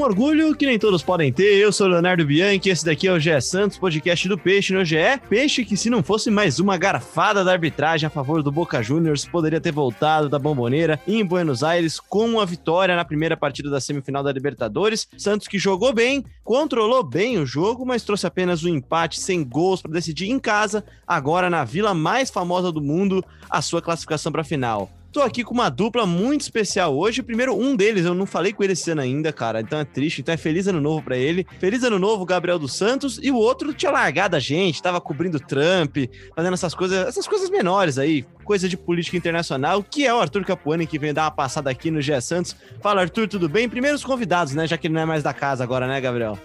Um orgulho que nem todos podem ter. Eu sou Leonardo Bianchi, esse daqui é o GE Santos, podcast do Peixe no GE. Peixe que, se não fosse mais uma garfada da arbitragem a favor do Boca Juniors, poderia ter voltado da bomboneira em Buenos Aires com a vitória na primeira partida da semifinal da Libertadores. Santos que jogou bem, controlou bem o jogo, mas trouxe apenas um empate sem gols para decidir em casa, agora na vila mais famosa do mundo, a sua classificação para a final. Tô aqui com uma dupla muito especial hoje. Primeiro, um deles, eu não falei com ele esse ano ainda, cara. Então é triste. Então é feliz ano novo para ele. Feliz ano novo, Gabriel dos Santos. E o outro tinha largado a gente, tava cobrindo Trump, fazendo essas coisas, essas coisas menores aí, coisa de política internacional, que é o Arthur Capuani, que veio dar uma passada aqui no GE Santos. Fala, Arthur, tudo bem? Primeiro os convidados, né? Já que ele não é mais da casa agora, né, Gabriel?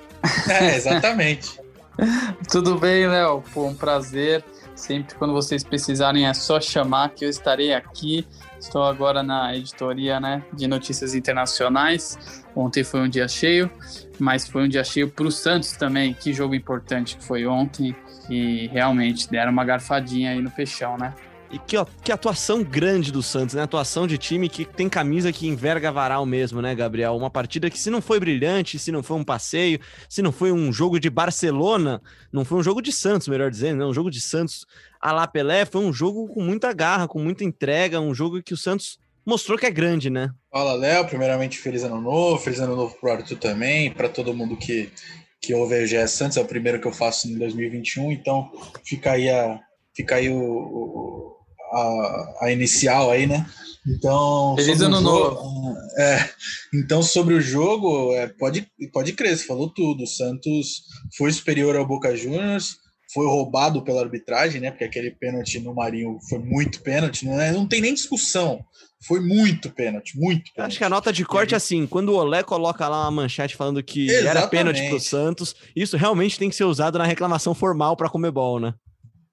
É, exatamente. Tudo bem, Léo? Pô, um prazer. Sempre quando vocês precisarem é só chamar que eu estarei aqui. Estou agora na editoria né, de notícias internacionais. Ontem foi um dia cheio, mas foi um dia cheio para o Santos também. Que jogo importante que foi ontem. E realmente deram uma garfadinha aí no peixão, né? E que, ó, que atuação grande do Santos, né? Atuação de time que tem camisa que enverga varal mesmo, né, Gabriel? Uma partida que, se não foi brilhante, se não foi um passeio, se não foi um jogo de Barcelona, não foi um jogo de Santos, melhor dizendo, né? Um jogo de Santos a La Pelé, foi um jogo com muita garra, com muita entrega, um jogo que o Santos mostrou que é grande, né? Fala, Léo. Primeiramente, feliz ano novo, feliz ano novo pro Arthur também, para todo mundo que, que ouve o GS Santos, é o primeiro que eu faço em 2021, então fica aí a, fica aí o, o a, a, inicial aí, né? Então, Feliz ano jogo, novo. É, então, sobre o jogo, é, pode, pode crer, você falou tudo. O Santos foi superior ao Boca Juniors, foi roubado pela arbitragem, né? Porque aquele pênalti no Marinho foi muito pênalti, não, é, não tem nem discussão. Foi muito pênalti, muito pênalti. Acho que a nota de corte é assim: quando o Olé coloca lá uma manchete falando que Exatamente. era pênalti pro Santos, isso realmente tem que ser usado na reclamação formal para Comebol, né?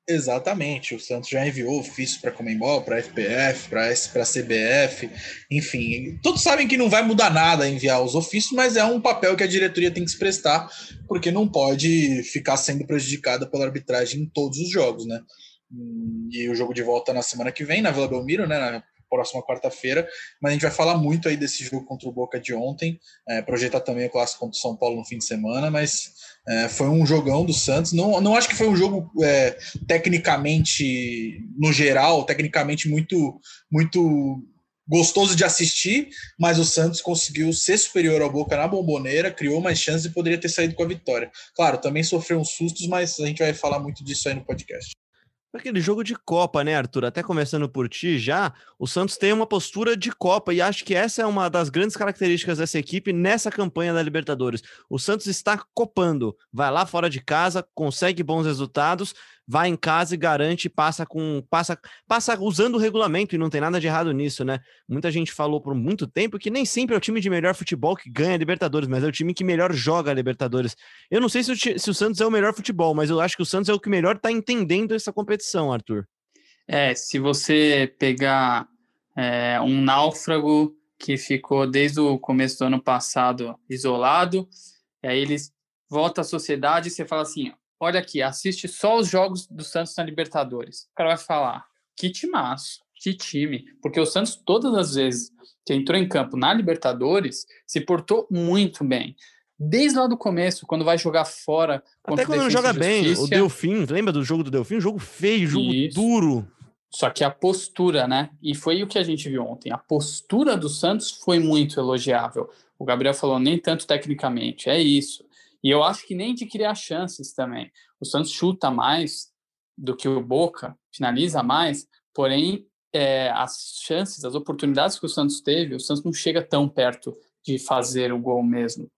Exatamente, o Santos já enviou ofício para Comembol, para a FPF, para a CBF, enfim, todos sabem que não vai mudar nada enviar os ofícios, mas é um papel que a diretoria tem que se prestar, porque não pode ficar sendo prejudicada pela arbitragem em todos os jogos, né? E o jogo de volta na semana que vem, na Vila Belmiro, né? Próxima quarta-feira, mas a gente vai falar muito aí desse jogo contra o Boca de ontem, é, projetar também o clássico contra o São Paulo no fim de semana, mas é, foi um jogão do Santos. Não, não acho que foi um jogo é, tecnicamente, no geral, tecnicamente muito, muito gostoso de assistir, mas o Santos conseguiu ser superior ao Boca na bomboneira, criou mais chances e poderia ter saído com a vitória. Claro, também sofreu uns sustos, mas a gente vai falar muito disso aí no podcast. Aquele jogo de Copa, né, Arthur? Até começando por ti já, o Santos tem uma postura de Copa e acho que essa é uma das grandes características dessa equipe nessa campanha da Libertadores. O Santos está copando, vai lá fora de casa, consegue bons resultados, vai em casa e garante, passa com passa passa usando o regulamento e não tem nada de errado nisso, né? Muita gente falou por muito tempo que nem sempre é o time de melhor futebol que ganha a Libertadores, mas é o time que melhor joga a Libertadores. Eu não sei se o, se o Santos é o melhor futebol, mas eu acho que o Santos é o que melhor está entendendo essa competição, Arthur. É, se você pegar é, um náufrago que ficou desde o começo do ano passado isolado, aí ele volta à sociedade e você fala assim, olha aqui, assiste só os jogos do Santos na Libertadores. O cara vai falar, que timaço, que time. Porque o Santos, todas as vezes que entrou em campo na Libertadores, se portou muito bem. Desde lá do começo, quando vai jogar fora. Até quando não joga bem, o Delfim, lembra do jogo do Delfim? Jogo feio, jogo Isso. duro. Só que a postura, né? E foi o que a gente viu ontem. A postura do Santos foi muito elogiável. O Gabriel falou, nem tanto tecnicamente, é isso. E eu acho que nem de criar chances também. O Santos chuta mais do que o Boca, finaliza mais, porém, é, as chances, as oportunidades que o Santos teve, o Santos não chega tão perto de fazer o gol mesmo.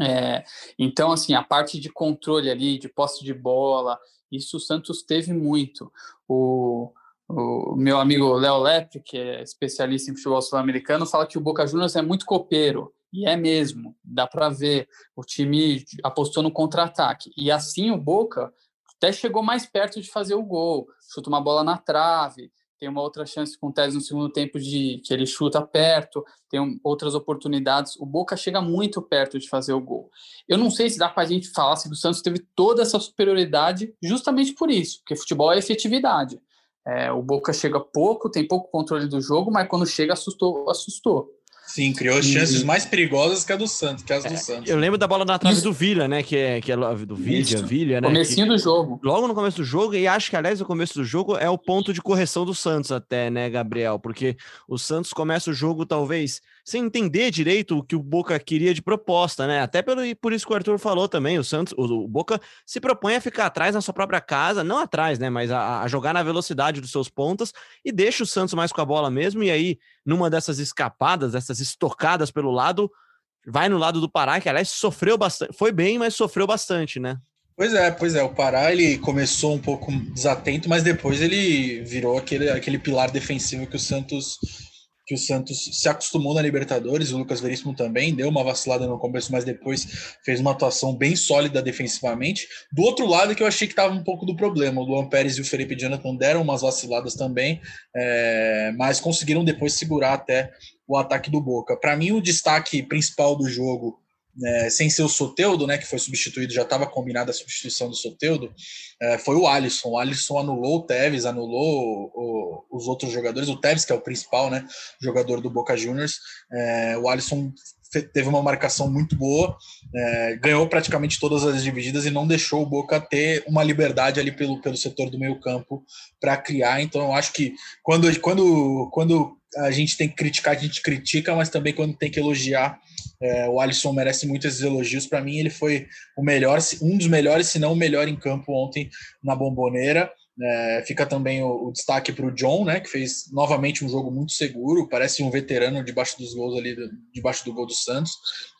É, então, assim, a parte de controle ali, de posse de bola, isso o Santos teve muito. O, o meu amigo Léo Lepre, que é especialista em futebol sul-americano, fala que o Boca Juniors é muito copeiro. E é mesmo, dá para ver. O time apostou no contra-ataque. E assim o Boca até chegou mais perto de fazer o gol. Chuta uma bola na trave, tem uma outra chance com o Tese no segundo tempo de que ele chuta perto, tem outras oportunidades. O Boca chega muito perto de fazer o gol. Eu não sei se dá para a gente falar se o Santos teve toda essa superioridade justamente por isso, porque futebol é efetividade. É, o Boca chega pouco, tem pouco controle do jogo, mas quando chega assustou, assustou. Sim, criou e... chances mais perigosas que, a do Santos, que as do é, Santos. Eu lembro da bola na trave Isso. do Villa, né? Que é, que é do Villa, Villa, né? Comecinho que, do jogo. Logo no começo do jogo, e acho que, aliás, o começo do jogo é o ponto de correção do Santos até, né, Gabriel? Porque o Santos começa o jogo, talvez, sem entender direito o que o Boca queria de proposta, né? Até pelo, por isso que o Arthur falou também, o Santos, o, o Boca se propõe a ficar atrás na sua própria casa, não atrás, né? Mas a, a jogar na velocidade dos seus pontas e deixa o Santos mais com a bola mesmo, e aí, numa dessas escapadas, dessas estocadas pelo lado, vai no lado do Pará, que aliás sofreu bastante, foi bem, mas sofreu bastante, né? Pois é, pois é. O Pará ele começou um pouco desatento, mas depois ele virou aquele, aquele pilar defensivo que o Santos que o Santos se acostumou na Libertadores, o Lucas Veríssimo também deu uma vacilada no começo, mas depois fez uma atuação bem sólida defensivamente. Do outro lado, que eu achei que estava um pouco do problema, o Luan Pérez e o Felipe Jonathan deram umas vaciladas também, é, mas conseguiram depois segurar até o ataque do Boca. Para mim, o destaque principal do jogo é, sem ser o Soteudo, né, que foi substituído, já estava combinada a substituição do Soteudo, é, foi o Alisson. O Alisson anulou o Tevez, anulou o, o, os outros jogadores, o Tevez, que é o principal né, jogador do Boca Juniors. É, o Alisson teve uma marcação muito boa, é, ganhou praticamente todas as divididas e não deixou o Boca ter uma liberdade ali pelo, pelo setor do meio campo para criar. Então, eu acho que quando, quando, quando a gente tem que criticar, a gente critica, mas também quando tem que elogiar, é, o Alisson merece muito esses elogios. Para mim, ele foi o melhor, um dos melhores, se não o melhor em campo ontem na Bomboneira. É, fica também o, o destaque para o John, né, que fez novamente um jogo muito seguro, parece um veterano debaixo dos gols ali, debaixo do gol do Santos.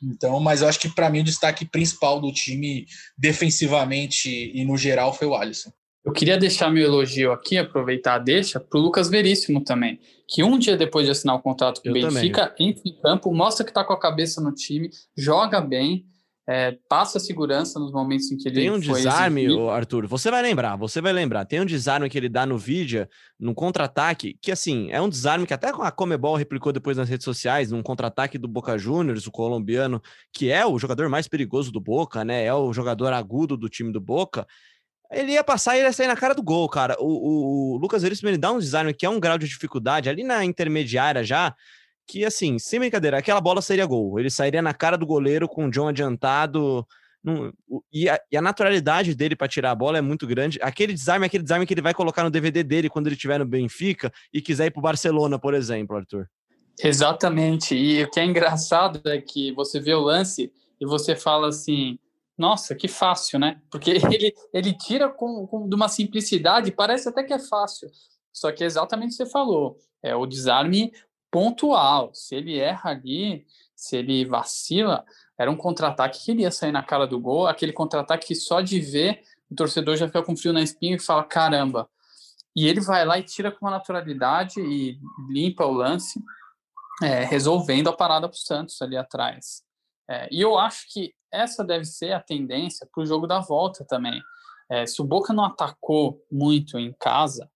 Então, mas eu acho que para mim o destaque principal do time defensivamente e no geral foi o Alisson. Eu queria deixar meu elogio aqui, aproveitar a deixa, para o Lucas Veríssimo também, que um dia depois de assinar o contrato com o Benfica, entra em campo, mostra que está com a cabeça no time, joga bem, é, passa segurança nos momentos em que ele Tem um desarme, Arthur, você vai lembrar, você vai lembrar, tem um desarme que ele dá no vídeo, no contra-ataque, que assim, é um desarme que até a Comebol replicou depois nas redes sociais, num contra-ataque do Boca Juniors, o colombiano, que é o jogador mais perigoso do Boca, né, é o jogador agudo do time do Boca, ele ia passar e ia sair na cara do gol, cara. O, o, o Lucas Veríssimo, ele dá um design que é um grau de dificuldade ali na intermediária já, que assim, sem brincadeira, aquela bola seria gol. Ele sairia na cara do goleiro com o John adiantado. e, a, e, a, naturalidade dele para tirar a bola é muito grande. Aquele desarme, aquele desarme que ele vai colocar no DVD dele quando ele estiver no Benfica e quiser ir para o Barcelona, por exemplo, Arthur. Exatamente. E o que é engraçado é que você vê o lance e você fala assim: nossa, que fácil, né? Porque ele, ele tira com, com de uma simplicidade, parece até que é fácil. Só que é exatamente o que você falou. É o desarme pontual. Se ele erra ali, se ele vacila, era um contra-ataque que iria sair na cara do gol, aquele contra-ataque que só de ver o torcedor já fica com frio na espinha e fala: caramba. E ele vai lá e tira com uma naturalidade e limpa o lance, é, resolvendo a parada para o Santos ali atrás. É, e eu acho que essa deve ser a tendência para o jogo da volta também. É, se o Boca não atacou muito em casa,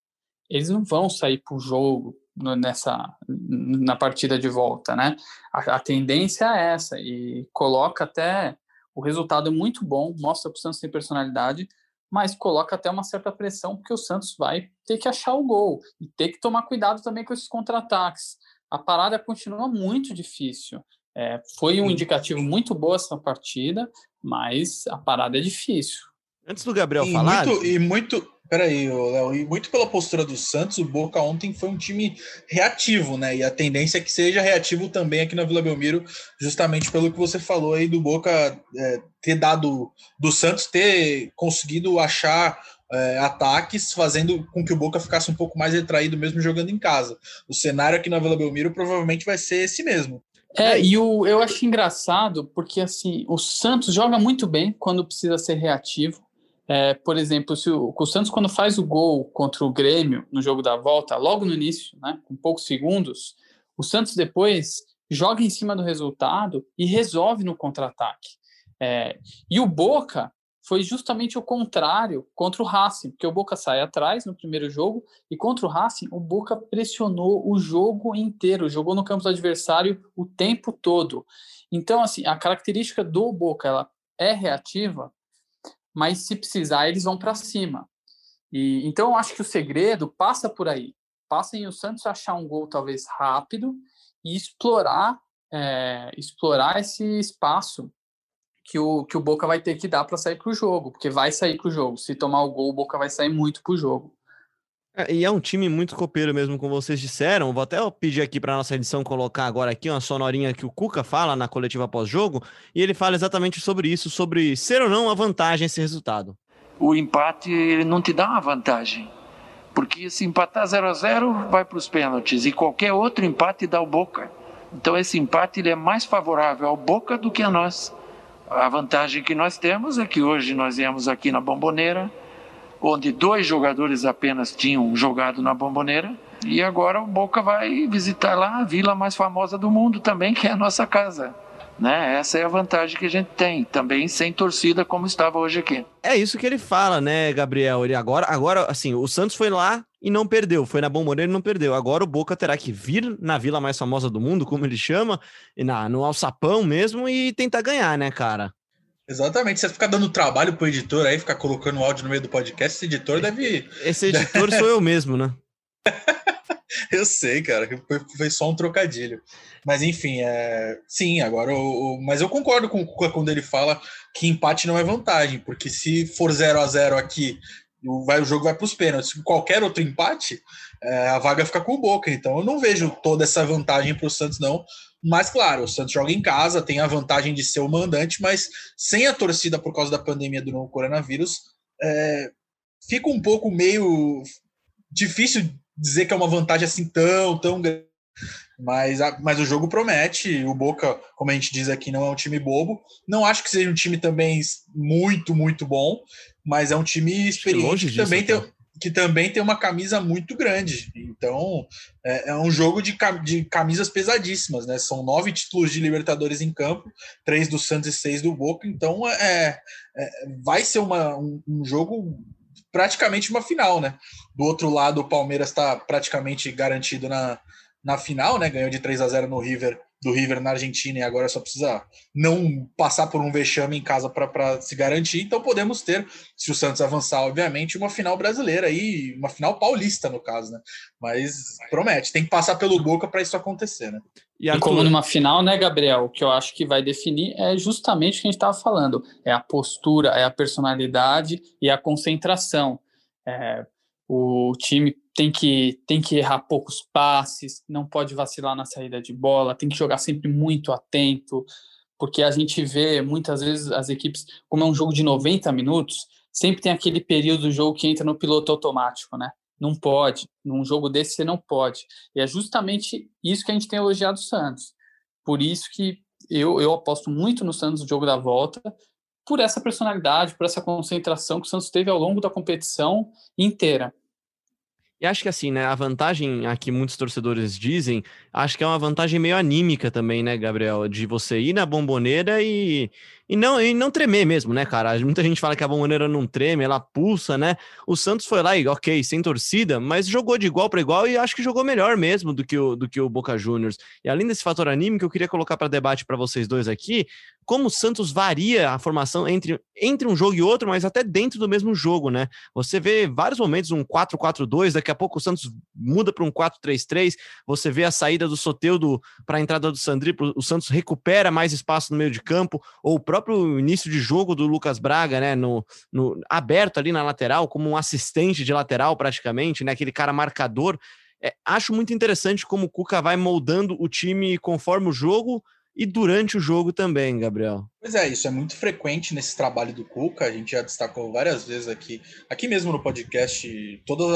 eles não vão sair para o jogo nessa na partida de volta, né? A, a, tendência é essa e coloca até o resultado é muito bom, mostra que o Santos tem personalidade, mas coloca até uma certa pressão porque o Santos vai ter que achar o gol e ter que tomar cuidado também com esses contra-ataques. A parada continua muito difícil. É, foi um indicativo muito boa essa partida, mas a parada é difícil. Antes do Gabriel e falar. Muito, e muito. Peraí, Léo, e muito pela postura do Santos, o Boca ontem foi um time reativo, né? E a tendência é que seja reativo também aqui na Vila Belmiro, justamente pelo que você falou aí do Boca é, ter dado, do Santos ter conseguido achar é, ataques, fazendo com que o Boca ficasse um pouco mais retraído, mesmo jogando em casa. O cenário aqui na Vila Belmiro provavelmente vai ser esse mesmo. É, e o, eu acho engraçado porque assim o Santos joga muito bem quando precisa ser reativo. É, por exemplo, se o, o, Santos, quando faz o gol contra o Grêmio no jogo da volta, logo no início, né, com poucos segundos, o Santos depois joga em cima do resultado e resolve no contra-ataque. É, e o Boca foi justamente o contrário contra o Racing, porque o Boca sai atrás no primeiro jogo e contra o Racing o Boca pressionou o jogo inteiro, jogou no campo do adversário o tempo todo. Então, assim, a característica do Boca ela é reativa, mas se precisar eles vão para cima. E então eu acho que o segredo passa por aí, passa em o Santos achar um gol talvez rápido e explorar é, explorar esse espaço que o, que o Boca vai ter que dar para sair para o jogo, porque vai sair para o jogo. Se tomar o gol, o Boca vai sair muito para o jogo. É, e é um time muito copeiro mesmo, como vocês disseram. Vou até pedir aqui para nossa edição colocar agora aqui uma sonorinha que o Cuca fala na coletiva pós-jogo, e ele fala exatamente sobre isso, sobre ser ou não a vantagem esse resultado. O empate ele não te dá uma vantagem, porque se empatar 0 a 0 vai para os pênaltis e qualquer outro empate dá o Boca. Então esse empate ele é mais favorável ao Boca do que a nós. A vantagem que nós temos é que hoje nós viemos aqui na Bomboneira, onde dois jogadores apenas tinham jogado na Bomboneira, e agora o Boca vai visitar lá a vila mais famosa do mundo também, que é a nossa casa. Né? Essa é a vantagem que a gente tem, também sem torcida como estava hoje aqui. É isso que ele fala, né, Gabriel? Ele agora, agora, assim, o Santos foi lá e não perdeu, foi na Bomboneira e não perdeu. Agora o Boca terá que vir na vila mais famosa do mundo, como ele chama, na, no alçapão mesmo e tentar ganhar, né, cara? Exatamente, você ficar dando trabalho pro editor aí, ficar colocando áudio no meio do podcast, esse editor deve. Esse editor sou eu mesmo, né? eu sei, cara, foi, foi, só um trocadilho. Mas enfim, é... sim, agora. O, o... Mas eu concordo com o Cuca quando ele fala que empate não é vantagem, porque se for 0 a 0 aqui, o, vai, o jogo vai para os pênaltis. Qualquer outro empate, é, a vaga fica com o Boca. Então eu não vejo toda essa vantagem para o Santos, não. Mas, claro, o Santos joga em casa, tem a vantagem de ser o mandante, mas sem a torcida por causa da pandemia do novo coronavírus, é, fica um pouco meio difícil dizer que é uma vantagem assim tão, tão grande. Mas, mas o jogo promete. O Boca, como a gente diz aqui, não é um time bobo. Não acho que seja um time também muito, muito bom, mas é um time experiente que também, tem, que também tem uma camisa muito grande. Então, é, é um jogo de, de, camisas pesadíssimas, né? São nove títulos de Libertadores em campo, três do Santos e seis do Boca. Então, é, é vai ser uma, um, um jogo praticamente uma final, né? Do outro lado, o Palmeiras está praticamente garantido na, na final, né? Ganhou de 3 a 0 no River, do River na Argentina e agora só precisa não passar por um vexame em casa para se garantir. Então podemos ter, se o Santos avançar, obviamente, uma final brasileira e uma final paulista, no caso, né? Mas promete, tem que passar pelo Boca para isso acontecer, né? E, e como numa final, né, Gabriel, o que eu acho que vai definir é justamente o que a gente estava falando: é a postura, é a personalidade e a concentração. É, o time tem que, tem que errar poucos passes, não pode vacilar na saída de bola, tem que jogar sempre muito atento, porque a gente vê muitas vezes as equipes, como é um jogo de 90 minutos, sempre tem aquele período do jogo que entra no piloto automático, né? Não pode. Num jogo desse você não pode. E é justamente isso que a gente tem elogiado o Santos. Por isso que eu, eu aposto muito no Santos no jogo da volta, por essa personalidade, por essa concentração que o Santos teve ao longo da competição inteira. E acho que assim, né, a vantagem a que muitos torcedores dizem, acho que é uma vantagem meio anímica também, né, Gabriel? De você ir na bomboneira e, e, não, e não tremer mesmo, né, cara? Muita gente fala que a bomboneira não treme, ela pulsa, né? O Santos foi lá e, ok, sem torcida, mas jogou de igual para igual e acho que jogou melhor mesmo do que o, do que o Boca Juniors. E além desse fator anímico, eu queria colocar para debate para vocês dois aqui, como o Santos varia a formação entre, entre um jogo e outro, mas até dentro do mesmo jogo, né? Você vê vários momentos um 4-4-2, daqui a pouco o Santos muda para um 4-3-3, você vê a saída do Soteudo para a entrada do Sandri, o Santos recupera mais espaço no meio de campo, ou o próprio início de jogo do Lucas Braga, né? No, no aberto ali na lateral, como um assistente de lateral praticamente, né? Aquele cara marcador. É, acho muito interessante como o Cuca vai moldando o time conforme o jogo e durante o jogo também, Gabriel. Pois é, isso é muito frequente nesse trabalho do Cuca. A gente já destacou várias vezes aqui, aqui mesmo no podcast, todas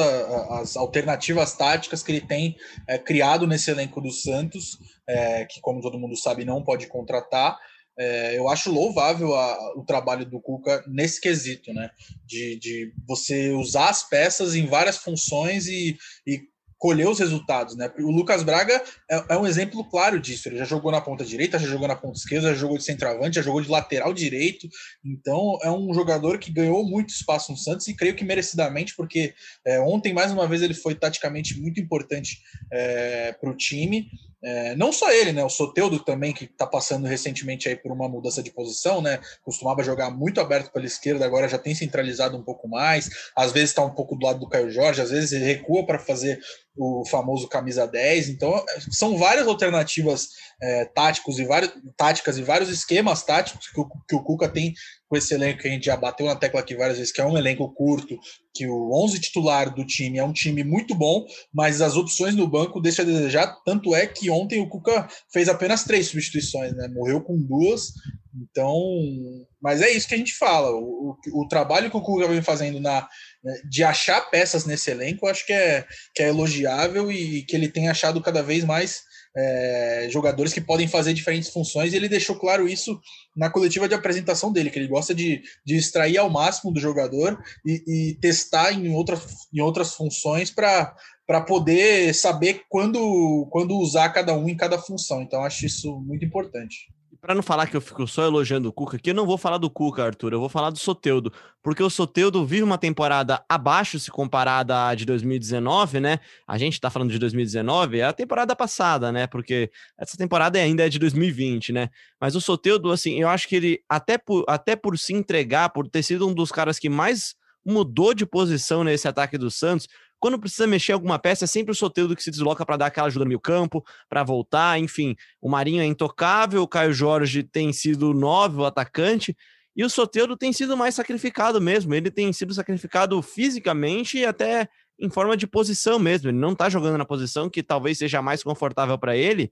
as alternativas táticas que ele tem é, criado nesse elenco do Santos, é, que, como todo mundo sabe, não pode contratar. É, eu acho louvável a, o trabalho do Cuca nesse quesito, né? De, de você usar as peças em várias funções e, e colher os resultados, né? O Lucas Braga é, é, um exemplo claro disso. Ele já jogou na ponta direita, já jogou na ponta esquerda, já jogou de centroavante, já jogou de lateral direito. Então é um jogador que ganhou muito espaço no Santos e creio que merecidamente, porque é, ontem mais uma vez ele foi taticamente muito importante é, para o time. É, não só ele, né? O Soteudo também, que está passando recentemente aí por uma mudança de posição, né? Costumava jogar muito aberto pela esquerda, agora já tem centralizado um pouco mais. Às vezes está um pouco do lado do Caio Jorge, às vezes ele recua para fazer o famoso camisa 10. Então, são várias alternativas é, táticos e várias, táticas e vários esquemas táticos que o, que o Cuca tem com esse elenco que a gente já bateu na tecla aqui várias vezes, que é um elenco curto, que o 11 titular do time é um time muito bom, mas as opções no banco deixam a desejar. Tanto é que ontem o Cuca fez apenas três substituições, né? Morreu com duas. Então, mas é isso que a gente fala. O, o, o trabalho que o Cuca vem fazendo na, de achar peças nesse elenco, acho que é, que é elogiável e que ele tem achado cada vez mais é, jogadores que podem fazer diferentes funções, e ele deixou claro isso na coletiva de apresentação dele, que ele gosta de, de extrair ao máximo do jogador e, e testar em, outra, em outras funções para poder saber quando, quando usar cada um em cada função. Então, acho isso muito importante para não falar que eu fico só elogiando o Cuca, aqui eu não vou falar do Cuca, Arthur, eu vou falar do Soteudo, porque o Soteudo vive uma temporada abaixo se comparada à de 2019, né? A gente tá falando de 2019, é a temporada passada, né? Porque essa temporada ainda é de 2020, né? Mas o Soteudo, assim, eu acho que ele, até por, até por se entregar, por ter sido um dos caras que mais mudou de posição nesse ataque do Santos, quando precisa mexer alguma peça, é sempre o Soteldo que se desloca para dar aquela ajuda no meio campo, para voltar, enfim. O Marinho é intocável, o Caio Jorge tem sido nove, o atacante, e o Soteldo tem sido mais sacrificado mesmo. Ele tem sido sacrificado fisicamente e até em forma de posição mesmo. Ele não está jogando na posição que talvez seja mais confortável para ele.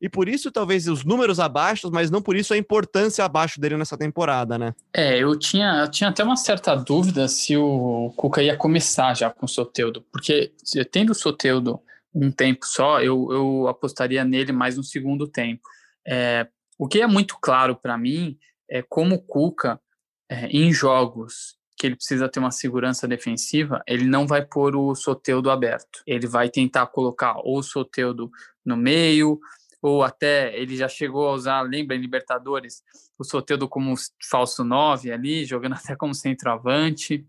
E por isso, talvez, os números abaixo, mas não por isso a importância abaixo dele nessa temporada, né? É, eu tinha, eu tinha até uma certa dúvida se o Cuca ia começar já com o Soteudo, porque tendo o Soteudo um tempo só, eu, eu apostaria nele mais no segundo tempo. É, o que é muito claro para mim é como o Cuca, é, em jogos que ele precisa ter uma segurança defensiva, ele não vai pôr o Soteudo aberto. Ele vai tentar colocar ou o Soteudo no meio, ou até ele já chegou a usar, lembra em Libertadores, o Soteldo como falso 9 ali, jogando até como centroavante.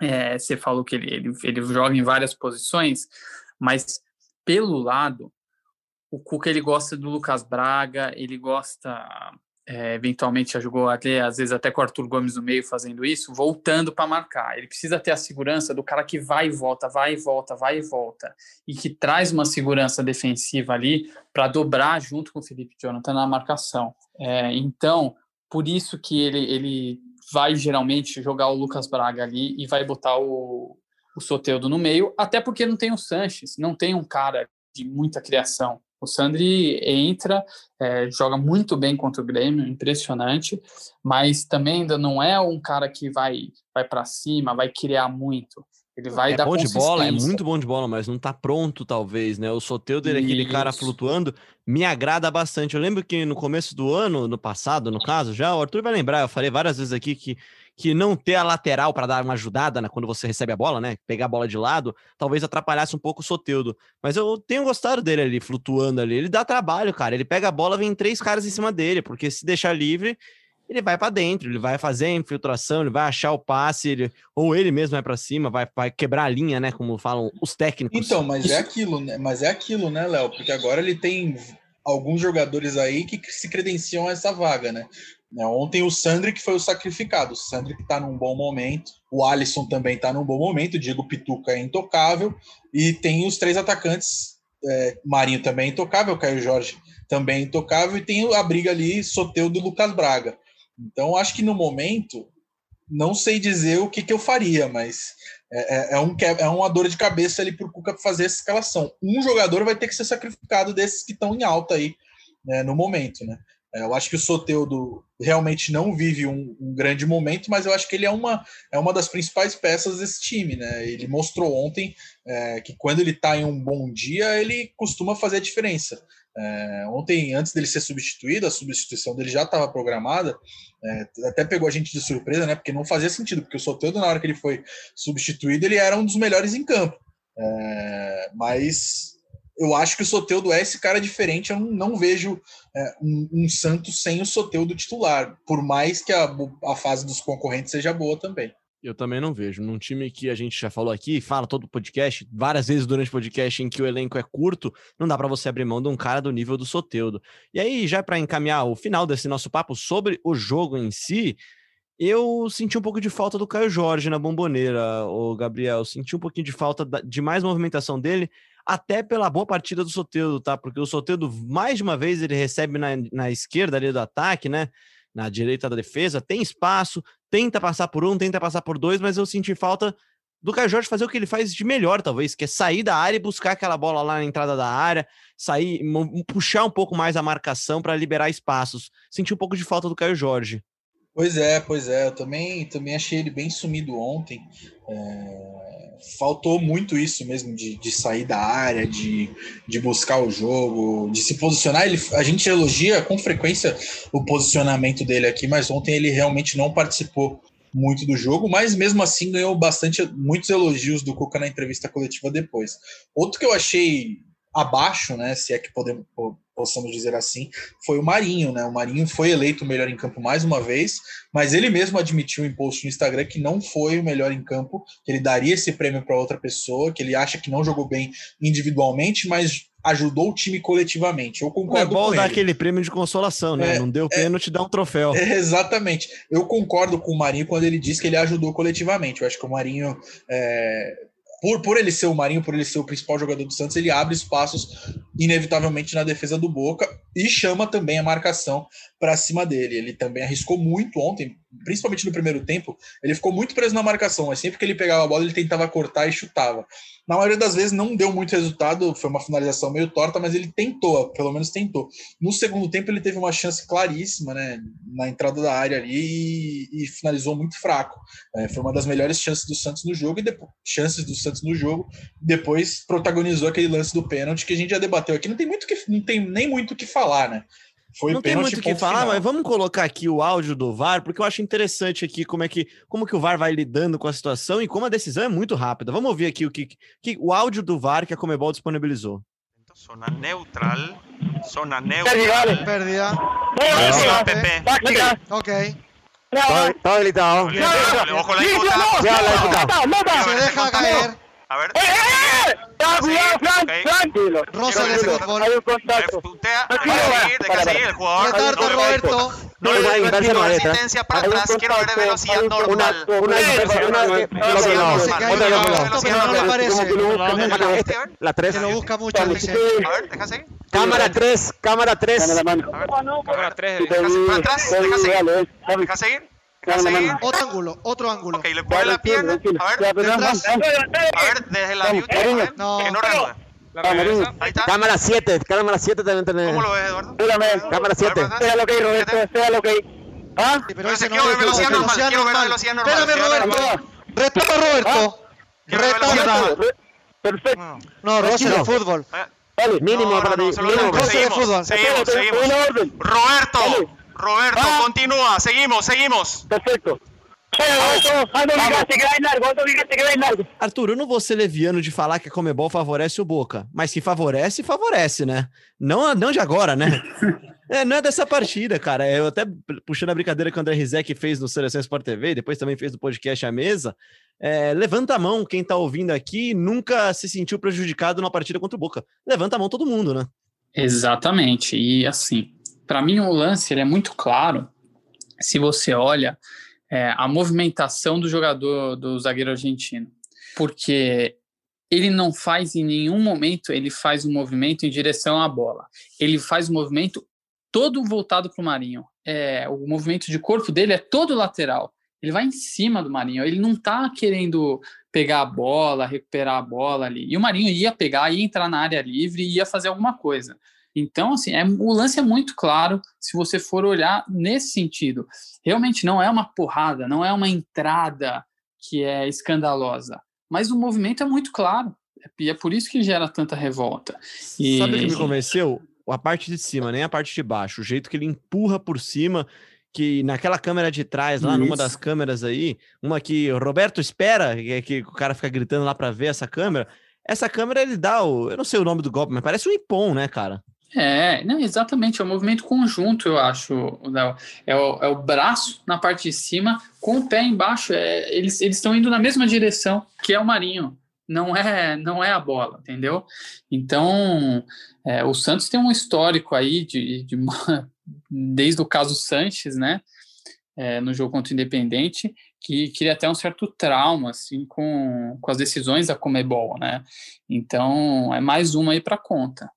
É, você falou que ele, ele, ele joga em várias posições, mas pelo lado, o Cuca ele gosta do Lucas Braga, ele gosta é, eventualmente já jogou até, às vezes até com o Arthur Gomes no meio fazendo isso, voltando para marcar. Ele precisa ter a segurança do cara que vai e volta, vai e volta, vai e volta, e que traz uma segurança defensiva ali para dobrar junto com o Felipe Jonathan na marcação. É, então, por isso que ele, ele vai geralmente jogar o Lucas Braga ali e vai botar o, o Soteudo no meio, até porque não tem o Sanches, não tem um cara de muita criação. O Sandri entra, é, joga muito bem contra o Grêmio, impressionante, mas também ainda não é um cara que vai, vai para cima, vai criar muito. Ele vai é dar bom de bola, é muito bom de bola, mas não tá pronto, talvez, né? O Soteudo, é aquele cara flutuando, me agrada bastante. Eu lembro que no começo do ano, no passado, no caso, já, o Arthur vai lembrar, eu falei várias vezes aqui que que não ter a lateral para dar uma ajudada né, quando você recebe a bola, né? Pegar a bola de lado, talvez atrapalhasse um pouco o Soteudo. Mas eu tenho gostado dele ali, flutuando ali. Ele dá trabalho, cara. Ele pega a bola, vem três caras em cima dele, porque se deixar livre, ele vai para dentro, ele vai fazer a infiltração, ele vai achar o passe, ele, ou ele mesmo vai para cima, vai, vai quebrar a linha, né? Como falam os técnicos. Então, mas é Isso... é aquilo, né? Mas é aquilo, né, Léo? Porque agora ele tem alguns jogadores aí que se credenciam a essa vaga, né? Né, ontem o Sandri que foi o sacrificado, o Sandri que está num bom momento, o Alisson também está num bom momento, o Diego Pituca é intocável, e tem os três atacantes, é, Marinho também é intocável, Caio Jorge também é intocável, e tem a briga ali, Soteu do Lucas Braga. Então, acho que no momento, não sei dizer o que, que eu faria, mas é, é, é um, é uma dor de cabeça ali para o Cuca fazer essa escalação. Um jogador vai ter que ser sacrificado desses que estão em alta aí né, no momento, né? É, eu acho que o Soteudo realmente não vive um, um, grande momento, mas eu acho que ele é uma, é uma das principais peças desse time, né? Ele mostrou ontem é, que quando ele está em um bom dia, ele costuma fazer a diferença. É, ontem, antes dele ser substituído, a substituição dele já estava programada, é, até pegou a gente de surpresa, né? Porque não fazia sentido, porque o Soteudo, na hora que ele foi substituído, ele era um dos melhores em campo. É, mas eu acho que o Soteudo é esse cara diferente. Eu não, vejo é, um, um, Santos sem o Soteudo titular, por mais que a, a fase dos concorrentes seja boa também. Eu também não vejo. Num time que a gente já falou aqui, fala todo podcast, várias vezes durante o podcast em que o elenco é curto, não dá para você abrir mão de um cara do nível do Soteudo. E aí, já para encaminhar o final desse nosso papo sobre o jogo em si, eu senti um pouco de falta do Caio Jorge na bomboneira, o Gabriel. Senti um pouquinho de falta de mais movimentação dele, até pela boa partida do Soteudo, tá? Porque o Soteudo, mais uma vez, ele recebe na, na esquerda ali do ataque, né? Na direita da defesa, tem espaço, tenta passar por um, tenta passar por dois, mas eu senti falta do Caio Jorge fazer o que ele faz de melhor, talvez, que é sair da área e buscar aquela bola lá na entrada da área, sair, puxar um pouco mais a marcação para liberar espaços. Senti um pouco de falta do Caio Jorge. Pois é, pois é. Eu também, também achei ele bem sumido ontem. É... Faltou muito isso mesmo, de, de sair da área, de, de buscar o jogo, de se posicionar. Ele, a gente elogia com frequência o posicionamento dele aqui, mas ontem ele realmente não participou muito do jogo, mas mesmo assim ganhou bastante muitos elogios do Cuca na entrevista coletiva depois. Outro que eu achei abaixo, né, se é que podemos, possamos dizer assim, foi o Marinho, né? O Marinho foi eleito o melhor em campo mais uma vez, mas ele mesmo admitiu em post no Instagram que não foi o melhor em campo, que ele daria esse prêmio para outra pessoa, que ele acha que não jogou bem individualmente, mas ajudou o time coletivamente. Eu concordo é bom dar aquele prêmio de consolação, né? É, não deu é. pênalti, é, dá um troféu. É, exatamente. Eu concordo com o Marinho quando ele diz que ele ajudou coletivamente. Eu acho que o Marinho é, por, por ele ser o Marinho, por ele ser o principal jogador do Santos, ele abre espaços inevitavelmente na defesa do Boca e chama também a marcação para cima dele. Ele também arriscou muito ontem, principalmente no primeiro tempo, ele ficou muito preso na marcação, mas sempre que ele pegava a bola, ele tentava cortar e chutava. Na maioria das vezes não deu muito resultado, foi uma finalização meio torta, mas ele tentou, pelo menos tentou. No segundo tempo, ele teve uma chance claríssima, né, na entrada da área ali e, e finalizou muito fraco. É, foi uma das melhores chances do Santos no jogo e depois, chances do Santos no jogo. Depois protagonizou aquele lance do pênalti que a gente já debateu aqui. Não tem muito que, não tem nem muito o que falar, né? Foi não tem muito o que falar, final. mas vamos colocar aqui o áudio do VAR, porque eu acho interessante aqui como é que como que o VAR vai lidando com a situação e como a decisão é muito rápida. Vamos ouvir aqui o que, que o áudio do VAR que a Comebol disponibilizou. Zona neutral, zona neutral. Pérdida. Pérdida. Pepe. Ok. Todo habilitado. Ojo la. Se deja caer. A ver. ¡Eh, eh! Rosa de fútbol. Hay un contacto. Deja seguir, el jugador. Retardo, Roberto. No le doy asistencia para atrás. Quiero ver velocidad normal. Una. No parece. La 3. Se lo busca mucho, dice. A ver, deja seguir. Cámara 3, cámara 3. Cámara 3, deja seguir. Para atrás, deja seguir. Deja seguir. Otro ángulo, otro ángulo. Ok, le pone la pierna. A ver, detrás. A ver, desde la beauty. No, que no reanuda. Ahí está. Cámara 7, cámara 7 también tenés. ¿Cómo lo ves, Eduardo? Cámara 7. Espéralo que Roberto, espéralo que ¿Ah? Sí, pero ese no es velocidad normal. Quiero ver velocidad normal. Espérame, Roberto. Retoma, Roberto. Retoma. Perfecto. No, Rosa de fútbol. Vale, mínimo para ti. Mínimo. Seguimos, seguimos, seguimos. Roberto. Roberto, ah. continúa, seguimos, seguimos. Perfecto. Arthur, eu não vou ser leviano de falar que a Comebol favorece o Boca, mas se favorece, favorece, né? Não, não de agora, né? É, não é dessa partida, cara. Eu até puxando a brincadeira que o André Rizek fez no Seleção Sport TV, depois também fez no podcast à mesa. É, levanta a mão quem tá ouvindo aqui nunca se sentiu prejudicado na partida contra o Boca. Levanta a mão todo mundo, né? Exatamente. E assim, para mim o lance ele é muito claro se você olha é, a movimentação do jogador do zagueiro argentino, porque ele não faz em nenhum momento ele faz um movimento em direção à bola, ele faz um movimento todo voltado para o Marinho. É, o movimento de corpo dele é todo lateral. Ele vai em cima do Marinho. Ele não está querendo pegar a bola, recuperar a bola ali. E o Marinho ia pegar, ia entrar na área livre ia fazer alguma coisa. Então, assim, é, o lance é muito claro se você for olhar nesse sentido. Realmente não é uma porrada, não é uma entrada que é escandalosa, mas o movimento é muito claro. E é por isso que gera tanta revolta. E... Sabe o que me convenceu? A parte de cima, nem a parte de baixo. O jeito que ele empurra por cima, que naquela câmera de trás, lá Isso. numa das câmeras aí, uma que o Roberto espera, que, que o cara fica gritando lá para ver essa câmera, essa câmera ele dá o. Eu não sei o nome do golpe, mas parece um Ipom, né, cara? É, não, exatamente, é um movimento conjunto, eu acho, Léo. É o, é o braço na parte de cima com o pé embaixo. É, eles estão indo na mesma direção, que é o Marinho. Não é, não é a bola, entendeu? Então, é, o Santos tem um histórico aí de, de desde o caso Sanches, né? É, no jogo contra o Independente, que cria até um certo trauma assim com, com as decisões da Comebol, né? Então é mais uma aí para conta.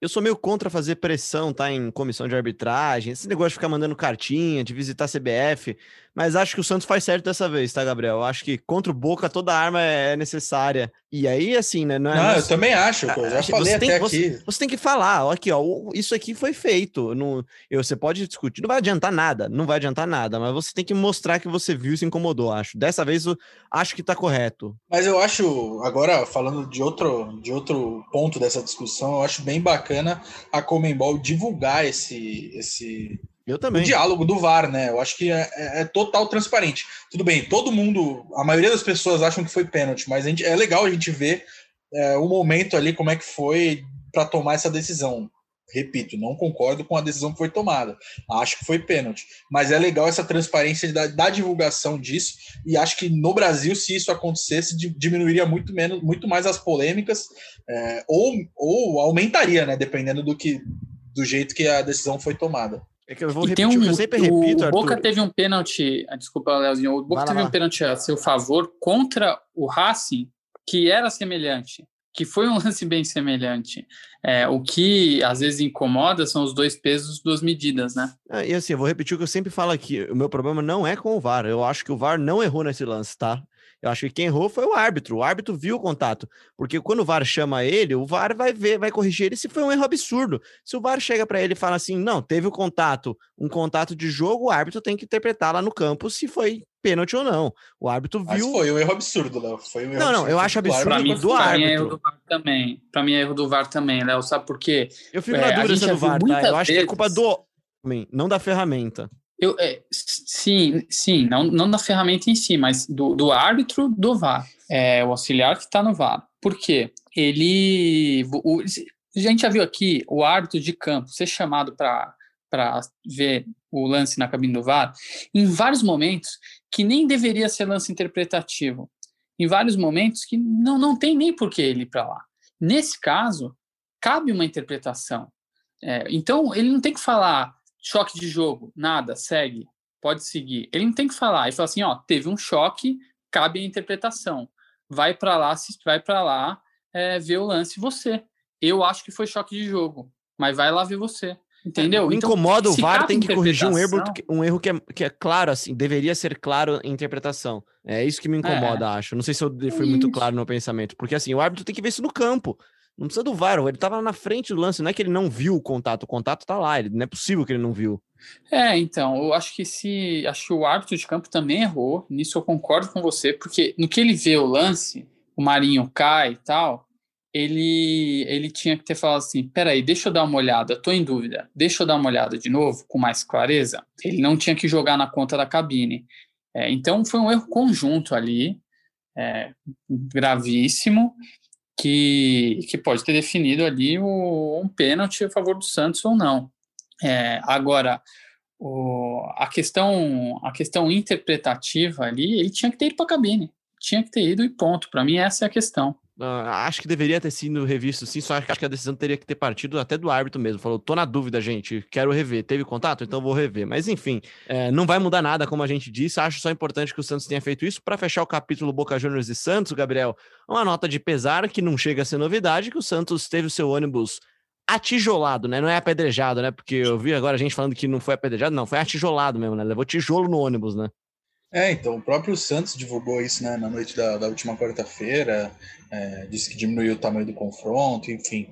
Eu sou meio contra fazer pressão, tá? Em comissão de arbitragem, esse negócio de ficar mandando cartinha, de visitar a CBF. Mas acho que o Santos faz certo dessa vez, tá, Gabriel? Acho que contra o Boca toda arma é necessária. E aí, assim, né? Não, é não eu também acho, eu já falei você tem, até você, aqui. Você tem que falar, aqui, ó, isso aqui foi feito. Não, eu, você pode discutir, não vai adiantar nada, não vai adiantar nada, mas você tem que mostrar que você viu e se incomodou, acho. Dessa vez, eu acho que tá correto. Mas eu acho, agora falando de outro, de outro ponto dessa discussão, eu acho bem bacana a Comembol divulgar esse, esse eu também. O diálogo do VAR, né? Eu acho que é, é, é, total transparente. Tudo bem, todo mundo, a maioria das pessoas acham que foi pênalti, mas gente, é legal a gente ver é, o momento ali, como é que foi para tomar essa decisão. Repito, não concordo com a decisão que foi tomada. Acho que foi pênalti. Mas é legal essa transparência da, da divulgação disso. E acho que no Brasil, se isso acontecesse, diminuiria muito menos, muito mais as polêmicas, é, ou, ou aumentaria, né? Dependendo do que do jeito que a decisão foi tomada. É que eu vou e repetir um, eu sempre repito, O Boca teve um pênalti, ah, desculpa, Leozinho, o Boca teve um pênalti a seu favor contra o Racing, que era semelhante, que foi um lance bem semelhante. É, o que às vezes incomoda são os dois pesos, duas medidas, né? Ah, e assim, eu vou repetir o que eu sempre falo aqui, o meu problema não é com o VAR, eu acho que o VAR não errou nesse lance, tá? Eu acho que quem errou foi o árbitro. O árbitro viu o contato. Porque quando o VAR chama ele, o VAR vai ver, vai corrigir ele se foi um erro absurdo. Se o VAR chega para ele e fala assim: não, teve o contato, um contato de jogo, o árbitro tem que interpretar lá no campo se foi pênalti ou não. O árbitro viu. Mas foi um erro absurdo, Léo. Foi um erro não, não, eu acho absurdo pra mim, do árbitro. Pra mim é erro do VAR também. Pra mim é erro do VAR também, Léo. Sabe por quê? Eu fico na é, dúvida do VAR, tá? Eu acho que é culpa do não da ferramenta. Eu, é, sim, sim, não, não da ferramenta em si, mas do, do árbitro do VAR, é, o auxiliar que está no VAR. Por quê? Ele. O, a gente já viu aqui o árbitro de campo ser chamado para ver o lance na cabine do VAR em vários momentos que nem deveria ser lance interpretativo. Em vários momentos que não, não tem nem por que ele ir para lá. Nesse caso, cabe uma interpretação. É, então, ele não tem que falar choque de jogo, nada, segue, pode seguir. Ele não tem que falar, ele fala assim, ó, teve um choque, cabe a interpretação. Vai para lá, vai para lá é, ver o lance você. Eu acho que foi choque de jogo, mas vai lá ver você. Entendeu? Me então, incomoda o VAR tem que corrigir um erro, um erro que, é, que é claro, assim, deveria ser claro em interpretação. É isso que me incomoda, é. acho. Não sei se eu fui é muito claro no pensamento. Porque assim, o árbitro tem que ver isso no campo. Não precisa do VAR, ele estava na frente do lance, não é que ele não viu o contato, o contato está lá, ele, não é possível que ele não viu. É, então, eu acho que se. Acho que o árbitro de campo também errou, nisso eu concordo com você, porque no que ele vê o lance, o Marinho cai e tal, ele, ele tinha que ter falado assim: peraí, deixa eu dar uma olhada, tô em dúvida, deixa eu dar uma olhada de novo, com mais clareza. Ele não tinha que jogar na conta da cabine. É, então foi um erro conjunto ali, é, gravíssimo, que, que pode ter definido ali o, um pênalti a favor do Santos ou não. É, agora, o, a questão a questão interpretativa ali, ele tinha que ter ido para a cabine, tinha que ter ido e ponto. Para mim, essa é a questão. Uh, acho que deveria ter sido revisto sim, só acho que a decisão teria que ter partido até do árbitro mesmo. Falou, tô na dúvida, gente, quero rever. Teve contato? Então vou rever. Mas enfim, é, não vai mudar nada, como a gente disse. Acho só importante que o Santos tenha feito isso. Para fechar o capítulo Boca Juniors e Santos, Gabriel, uma nota de pesar que não chega a ser novidade, que o Santos teve o seu ônibus atijolado, né? Não é apedrejado, né? Porque eu vi agora a gente falando que não foi apedrejado, não, foi atijolado mesmo, né? Levou tijolo no ônibus, né? É, então, o próprio Santos divulgou isso né, na noite da, da última quarta-feira, é, disse que diminuiu o tamanho do confronto, enfim.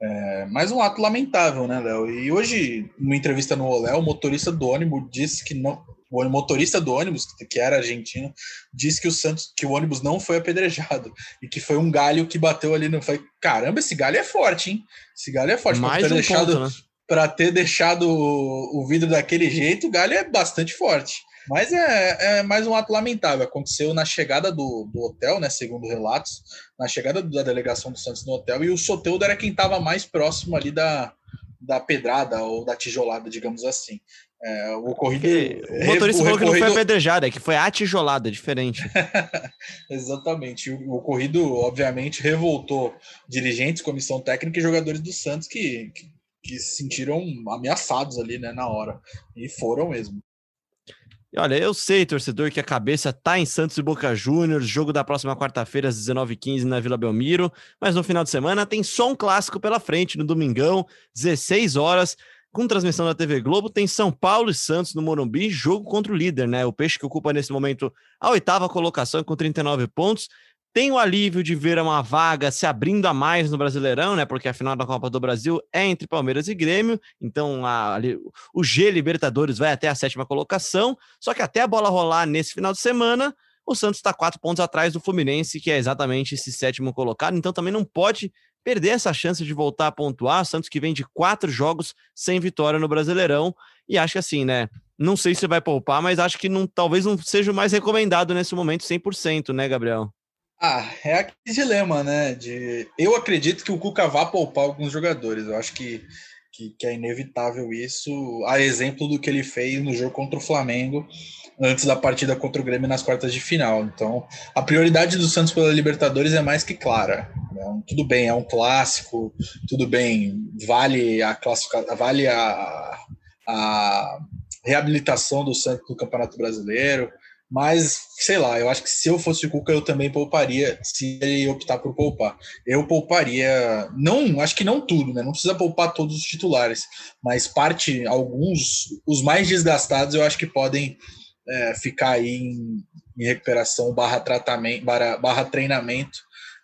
É, mais um ato lamentável, né, Léo? E hoje, numa entrevista no Olé, o motorista do ônibus disse que não. O motorista do ônibus, que era argentino, disse que o Santos, que o ônibus não foi apedrejado e que foi um galho que bateu ali no. Falei, caramba, esse galho é forte, hein? Esse galho é forte. Mais um deixado, ponto, né? Para ter deixado o vidro daquele jeito, o galho é bastante forte. Mas é, é, mais um ato lamentável. Aconteceu na chegada do, do hotel, né? Segundo relatos, na chegada da delegação do Santos no hotel, e o Soteudo era quem estava mais próximo ali da, da pedrada ou da tijolada, digamos assim. É, o ocorrido. O motorista o falou que não foi apedrejada, é que foi a tijolada, diferente. Exatamente. O ocorrido, obviamente, revoltou dirigentes, comissão técnica e jogadores do Santos que, que, que se sentiram ameaçados ali, né, na hora. E foram mesmo. E olha, eu sei, torcedor, que a cabeça tá em Santos e Boca Juniors, jogo da próxima quarta-feira às 19h15 na Vila Belmiro, mas no final de semana tem só um clássico pela frente, no domingão, 16 horas, com transmissão da TV Globo, tem São Paulo e Santos no Morumbi, jogo contra o líder, né? O Peixe que ocupa nesse momento a oitava colocação com 39 pontos, tem o alívio de ver uma vaga se abrindo a mais no Brasileirão, né? Porque a final da Copa do Brasil é entre Palmeiras e Grêmio, então a, ali, o G Libertadores vai até a sétima colocação. Só que até a bola rolar nesse final de semana, o Santos está quatro pontos atrás do Fluminense, que é exatamente esse sétimo colocado. Então também não pode perder essa chance de voltar a pontuar. O Santos que vem de quatro jogos sem vitória no Brasileirão. E acho que assim, né? Não sei se vai poupar, mas acho que não, talvez não seja o mais recomendado nesse momento 100%, né, Gabriel? Ah, é aquele dilema, né? De... Eu acredito que o Cuca vá poupar alguns jogadores. Eu acho que, que, que, é inevitável isso, a exemplo do que ele fez no jogo contra o Flamengo, antes da partida contra o Grêmio nas quartas de final. Então, a prioridade do Santos pela Libertadores é mais que clara. Né? Tudo bem, é um clássico, tudo bem, vale a classificação, vale a, a reabilitação do Santos no Campeonato Brasileiro mas, sei lá, eu acho que se eu fosse o Cuca, eu também pouparia, se ele optar por poupar. Eu pouparia, não, acho que não tudo, né? Não precisa poupar todos os titulares, mas parte, alguns, os mais desgastados, eu acho que podem é, ficar aí em, em recuperação barra tratamento, barra, barra treinamento,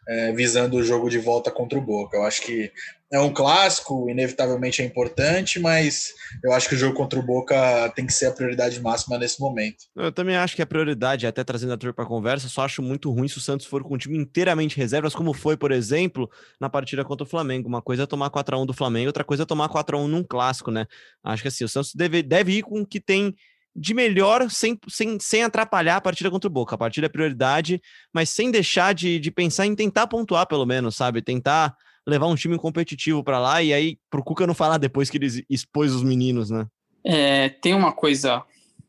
é, visando o jogo de volta contra o Boca. Eu acho que é um clássico, inevitavelmente é importante, mas eu acho que o jogo contra o Boca tem que ser a prioridade máxima nesse momento. Eu também acho que a prioridade, até trazendo a turma para a conversa, só acho muito ruim se o Santos for com um time inteiramente reservas, como foi, por exemplo, na partida contra o Flamengo. Uma coisa é tomar 4x1 do Flamengo, outra coisa é tomar 4x1 num clássico, né? Acho que assim, o Santos deve, deve ir com o que tem de melhor sem, sem, sem atrapalhar a partida contra o Boca. A partida é prioridade, mas sem deixar de, de pensar em tentar pontuar, pelo menos, sabe? Tentar levar um time competitivo para lá e aí pro Cuca não falar depois que ele expôs os meninos, né? É, tem uma coisa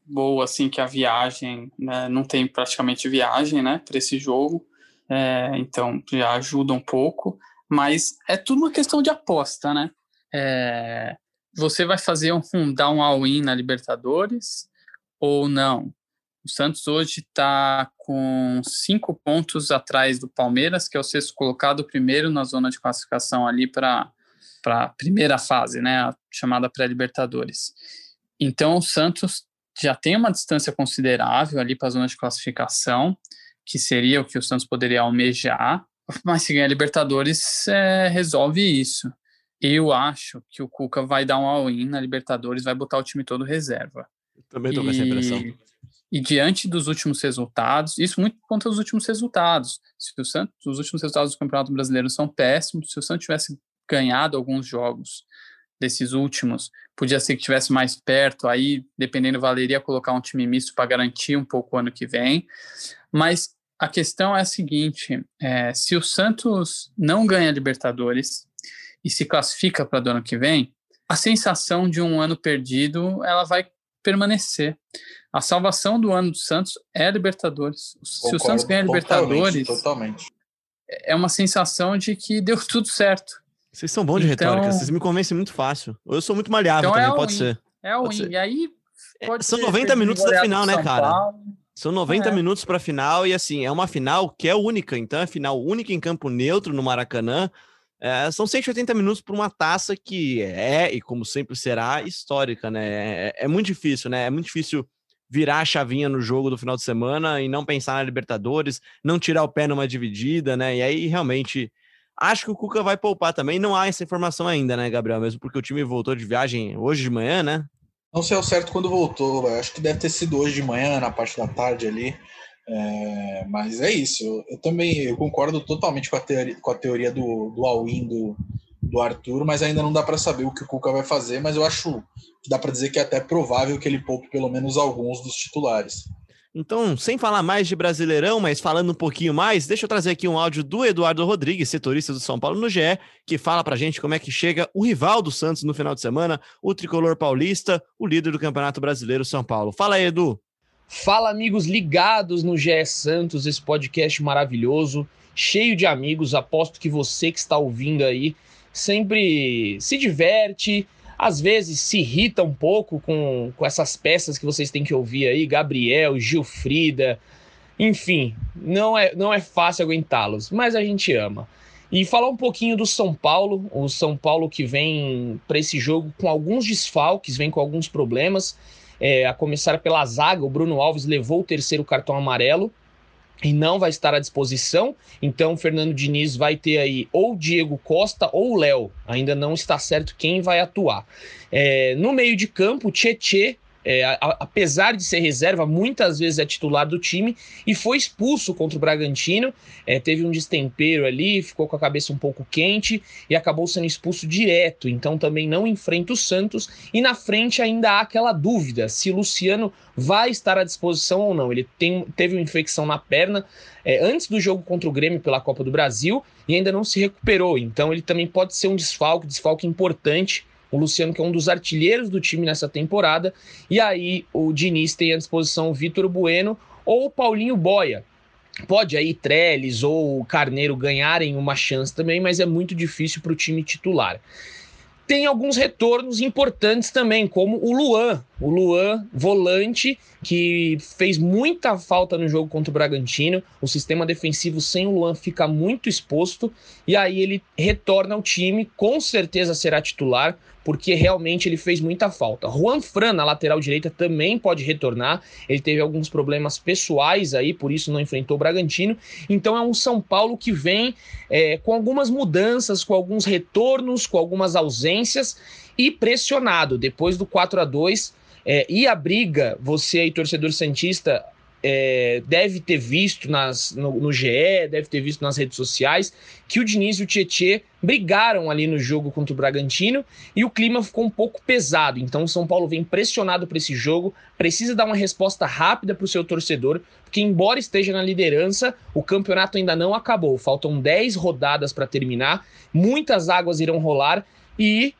boa assim que a viagem, né, não tem praticamente viagem, né, para esse jogo, é, então já ajuda um pouco, mas é tudo uma questão de aposta, né? É, você vai fazer um, um dar um all-in na Libertadores ou não? O Santos hoje está com cinco pontos atrás do Palmeiras, que é o sexto colocado, primeiro na zona de classificação ali para a primeira fase, né, a chamada pré-Libertadores. Então o Santos já tem uma distância considerável ali para a zona de classificação, que seria o que o Santos poderia almejar, mas se ganhar Libertadores, é, resolve isso. Eu acho que o Cuca vai dar um all-in na Libertadores, vai botar o time todo reserva. Também tô com essa impressão. E diante dos últimos resultados, isso muito conta dos últimos resultados. Se o Santos, os últimos resultados do Campeonato Brasileiro são péssimos, se o Santos tivesse ganhado alguns jogos desses últimos, podia ser que tivesse mais perto, aí dependendo valeria colocar um time misto para garantir um pouco o ano que vem. Mas a questão é a seguinte: é, se o Santos não ganha Libertadores e se classifica para o ano que vem, a sensação de um ano perdido ela vai permanecer. A salvação do ano do Santos é a Libertadores. Concordo, Se o Santos ganhar a Libertadores, totalmente. é uma sensação de que deu tudo certo. Vocês são bons de então, retórica, vocês me convencem muito fácil. Eu sou muito maleável então também, é pode ser. É o win. E aí é, São 90 minutos da final, né, cara? Paulo. São 90 é. minutos para a final e assim, é uma final que é única, então é final única em campo neutro no Maracanã. É, são 180 minutos para uma taça que é, e como sempre será, histórica, né? É, é, muito difícil, né? É muito difícil virar a chavinha no jogo do final de semana e não pensar na Libertadores, não tirar o pé numa dividida, né? E aí realmente acho que o Cuca vai poupar também. Não há essa informação ainda, né, Gabriel? Mesmo porque o time voltou de viagem hoje de manhã, né? Não sei ao certo quando voltou, acho que deve ter sido hoje de manhã, na parte da tarde ali. É, mas é isso, eu, eu, também eu concordo totalmente com a teoria, com a teoria do, do all-in do, do Arthur, mas ainda não dá para saber o que o Cuca vai fazer, mas eu acho que dá para dizer que é até provável que ele poupe pelo menos alguns dos titulares. Então, sem falar mais de Brasileirão, mas falando um pouquinho mais, deixa eu trazer aqui um áudio do Eduardo Rodrigues, setorista do São Paulo no GE, que fala pra gente como é que chega o rival do Santos no final de semana, o tricolor paulista, o líder do Campeonato Brasileiro São Paulo. Fala aí, Edu. Fala, amigos ligados no GE Santos, esse podcast maravilhoso, cheio de amigos. Aposto que você que está ouvindo aí sempre se diverte, às vezes se irrita um pouco com, com essas peças que vocês têm que ouvir aí, Gabriel, Gilfrida, enfim, não é, não é fácil aguentá-los, mas a gente ama. E falar um pouquinho do São Paulo, o São Paulo que vem para esse jogo com alguns desfalques, vem com alguns problemas. É, a começar pela zaga, o Bruno Alves levou o terceiro cartão amarelo e não vai estar à disposição. Então, o Fernando Diniz vai ter aí ou Diego Costa ou Léo. Ainda não está certo quem vai atuar. É, no meio de campo, Tietê é, a, apesar de ser reserva, muitas vezes é titular do time e foi expulso contra o Bragantino. É, teve um destempero ali, ficou com a cabeça um pouco quente e acabou sendo expulso direto. Então também não enfrenta o Santos. E na frente ainda há aquela dúvida se Luciano vai estar à disposição ou não. Ele tem, teve uma infecção na perna é, antes do jogo contra o Grêmio pela Copa do Brasil e ainda não se recuperou. Então ele também pode ser um desfalque, desfalque importante o Luciano, que é um dos artilheiros do time nessa temporada. E aí o Diniz tem à disposição o Vitor Bueno ou o Paulinho Boia. Pode aí Trellis ou Carneiro ganharem uma chance também, mas é muito difícil para o time titular tem alguns retornos importantes também, como o Luan, o Luan volante, que fez muita falta no jogo contra o Bragantino. O sistema defensivo sem o Luan fica muito exposto, e aí ele retorna ao time, com certeza será titular, porque realmente ele fez muita falta. Juan Fran, na lateral direita, também pode retornar. Ele teve alguns problemas pessoais aí, por isso não enfrentou o Bragantino. Então é um São Paulo que vem é, com algumas mudanças, com alguns retornos, com algumas ausências e pressionado. Depois do 4 a 2 é, e a briga, você aí, torcedor Santista, é, deve ter visto nas, no, no, GE, deve ter visto nas redes sociais, que o Diniz e o Tietê brigaram ali no jogo contra o Bragantino e o clima ficou um pouco pesado. Então o São Paulo vem pressionado para esse jogo, precisa dar uma resposta rápida para o seu torcedor, porque embora esteja na liderança, o campeonato ainda não acabou. Faltam 10 rodadas para terminar, muitas águas irão rolar e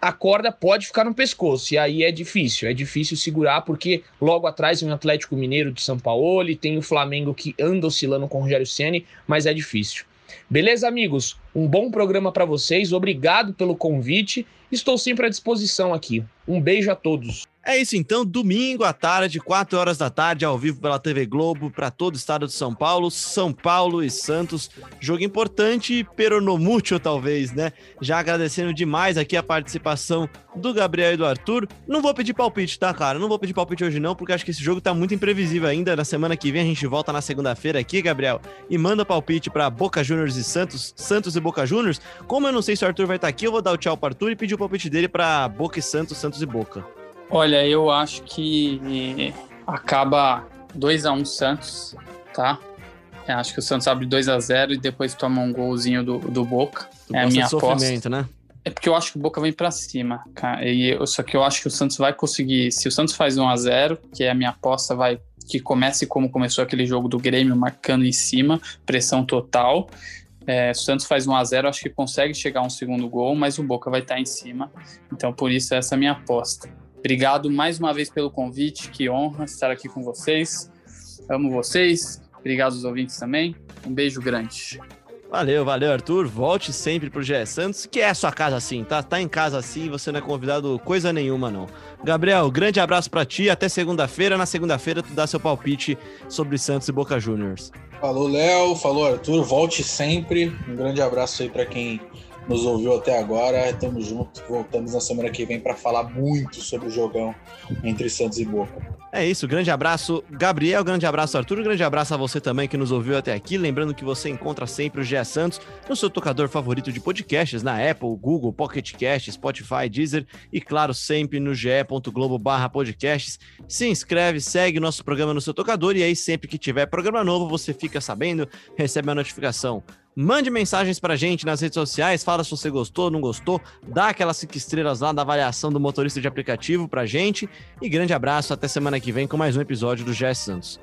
a corda pode ficar no pescoço, e aí é difícil, é difícil segurar, porque logo atrás vem o Atlético Mineiro de São Paulo, e tem o Flamengo que anda oscilando com o Rogério Ceni, mas é difícil. Beleza, amigos? Um bom programa para vocês, obrigado pelo convite, estou sempre à disposição aqui. Um beijo a todos. É isso então, domingo à tarde, 4 horas da tarde, ao vivo pela TV Globo, para todo o estado de São Paulo, São Paulo e Santos. Jogo importante, pero no mucho, talvez, né? Já agradecendo demais aqui a participação do Gabriel e do Arthur. Não vou pedir palpite, tá, cara? Não vou pedir palpite hoje, não, porque acho que esse jogo tá muito imprevisível ainda. Na semana que vem a gente volta na segunda-feira aqui, Gabriel, e manda palpite para Boca Juniors e Santos, Santos e Boca Juniors. Como eu não sei se o Arthur vai estar tá aqui, eu vou dar o tchau pro Arthur e pedir o palpite dele para Boca e Santos, Santos e Boca. Olha, eu acho que acaba 2 a 1 um Santos, tá? Eu acho que o Santos abre 2 a 0 e depois toma um golzinho do, do Boca. Tu é a minha aposta. Né? É porque eu acho que o Boca vem para cima, cara. E eu, só que eu acho que o Santos vai conseguir. Se o Santos faz 1 a 0 que é a minha aposta, vai que comece como começou aquele jogo do Grêmio, marcando em cima, pressão total. É, o Santos faz 1 a 0 acho que consegue chegar a um segundo gol, mas o Boca vai estar em cima. Então, por isso, essa é a minha aposta. Obrigado mais uma vez pelo convite, que honra estar aqui com vocês. Amo vocês, obrigado aos ouvintes também. Um beijo grande. Valeu, valeu, Arthur. Volte sempre pro GE Santos, que é a sua casa assim, tá? Tá em casa assim, você não é convidado coisa nenhuma, não. Gabriel, grande abraço para ti, até segunda-feira. Na segunda-feira, tu dá seu palpite sobre Santos e Boca Juniors. Falou, Léo. Falou, Arthur. Volte sempre. Um grande abraço aí para quem nos ouviu até agora. Tamo junto. Voltamos na semana que vem para falar muito sobre o jogão entre Santos e Boca. É isso, grande abraço, Gabriel, grande abraço, Arthur, grande abraço a você também que nos ouviu até aqui. Lembrando que você encontra sempre o GE Santos no seu tocador favorito de podcasts, na Apple, Google, Pocket Cast, Spotify, Deezer e, claro, sempre no ge.globo podcasts. Se inscreve, segue nosso programa no seu tocador e aí sempre que tiver programa novo você fica sabendo, recebe a notificação. Mande mensagens pra gente nas redes sociais, fala se você gostou, não gostou, dá aquelas cinco estrelas lá da avaliação do motorista de aplicativo pra gente. E grande abraço, até semana que vem com mais um episódio do GS Santos.